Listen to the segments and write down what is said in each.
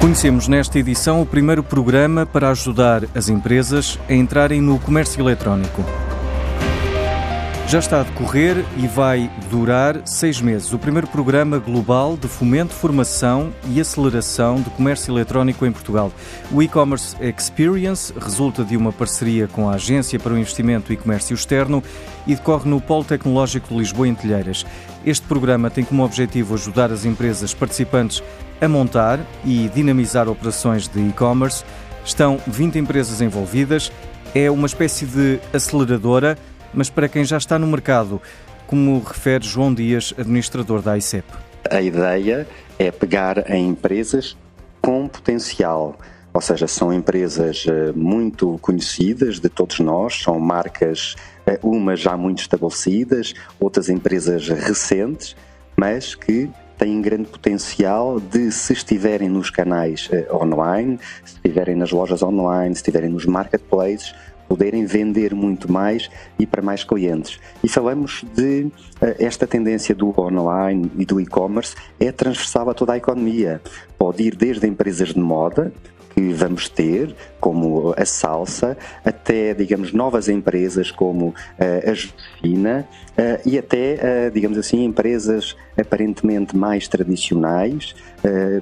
Conhecemos nesta edição o primeiro programa para ajudar as empresas a entrarem no comércio eletrónico. Já está a decorrer e vai durar seis meses. O primeiro programa global de fomento, formação e aceleração do comércio eletrónico em Portugal. O e-commerce Experience resulta de uma parceria com a Agência para o Investimento e Comércio Externo e decorre no Polo Tecnológico de Lisboa, em Telheiras. Este programa tem como objetivo ajudar as empresas participantes a montar e dinamizar operações de e-commerce. Estão 20 empresas envolvidas. É uma espécie de aceleradora mas para quem já está no mercado, como refere João Dias, administrador da ICEP. A ideia é pegar em empresas com potencial, ou seja, são empresas eh, muito conhecidas de todos nós, são marcas, eh, umas já muito estabelecidas, outras empresas recentes, mas que têm grande potencial de, se estiverem nos canais eh, online, se estiverem nas lojas online, se estiverem nos marketplaces, poderem vender muito mais e para mais clientes. E falamos de uh, esta tendência do online e do e-commerce é transversal a toda a economia. Pode ir desde empresas de moda, que vamos ter, como a Salsa, até, digamos, novas empresas como uh, a Josefina uh, e até, uh, digamos assim, empresas aparentemente mais tradicionais,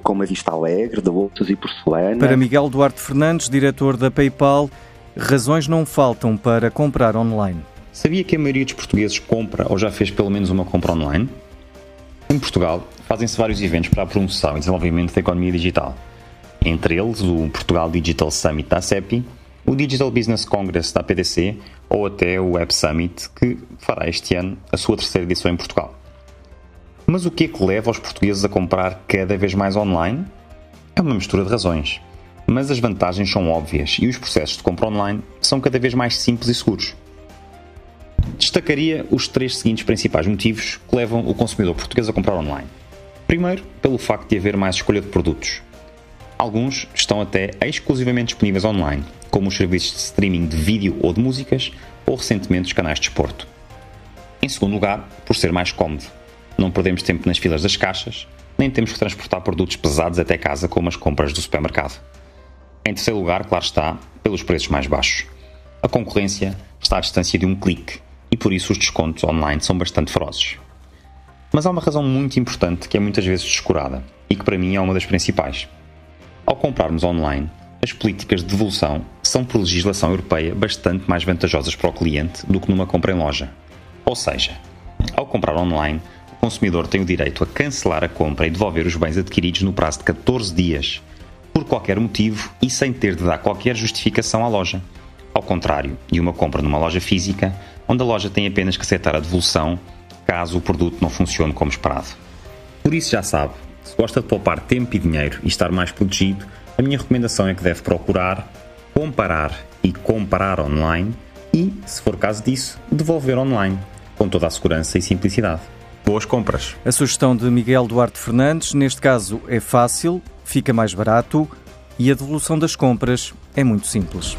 como a Vista Alegre, de Outros e Porcelana. Para Miguel Duarte Fernandes, diretor da PayPal, razões não faltam para comprar online. Sabia que a maioria dos portugueses compra ou já fez pelo menos uma compra online? Em Portugal, fazem-se vários eventos para a promoção e desenvolvimento da economia digital. Entre eles, o Portugal Digital Summit da CEPI, o Digital Business Congress da PDC ou até o Web Summit, que fará este ano a sua terceira edição em Portugal. Mas o que é que leva os portugueses a comprar cada vez mais online? É uma mistura de razões mas as vantagens são óbvias e os processos de compra online são cada vez mais simples e seguros. Destacaria os três seguintes principais motivos que levam o consumidor português a comprar online. Primeiro, pelo facto de haver mais escolha de produtos. Alguns estão até exclusivamente disponíveis online, como os serviços de streaming de vídeo ou de músicas, ou recentemente os canais de desporto. Em segundo lugar, por ser mais cómodo. Não perdemos tempo nas filas das caixas, nem temos que transportar produtos pesados até casa como as compras do supermercado. Em terceiro lugar, claro está, pelos preços mais baixos. A concorrência está à distância de um clique e por isso os descontos online são bastante ferozes. Mas há uma razão muito importante que é muitas vezes descurada e que para mim é uma das principais. Ao comprarmos online, as políticas de devolução são, por legislação europeia, bastante mais vantajosas para o cliente do que numa compra em loja. Ou seja, ao comprar online, o consumidor tem o direito a cancelar a compra e devolver os bens adquiridos no prazo de 14 dias por qualquer motivo e sem ter de dar qualquer justificação à loja. Ao contrário de uma compra numa loja física, onde a loja tem apenas que aceitar a devolução caso o produto não funcione como esperado. Por isso já sabe, se gosta de poupar tempo e dinheiro e estar mais protegido, a minha recomendação é que deve procurar, comparar e comparar online e, se for caso disso, devolver online, com toda a segurança e simplicidade. Boas compras! A sugestão de Miguel Duarte Fernandes, neste caso, é fácil, fica mais barato e a devolução das compras é muito simples.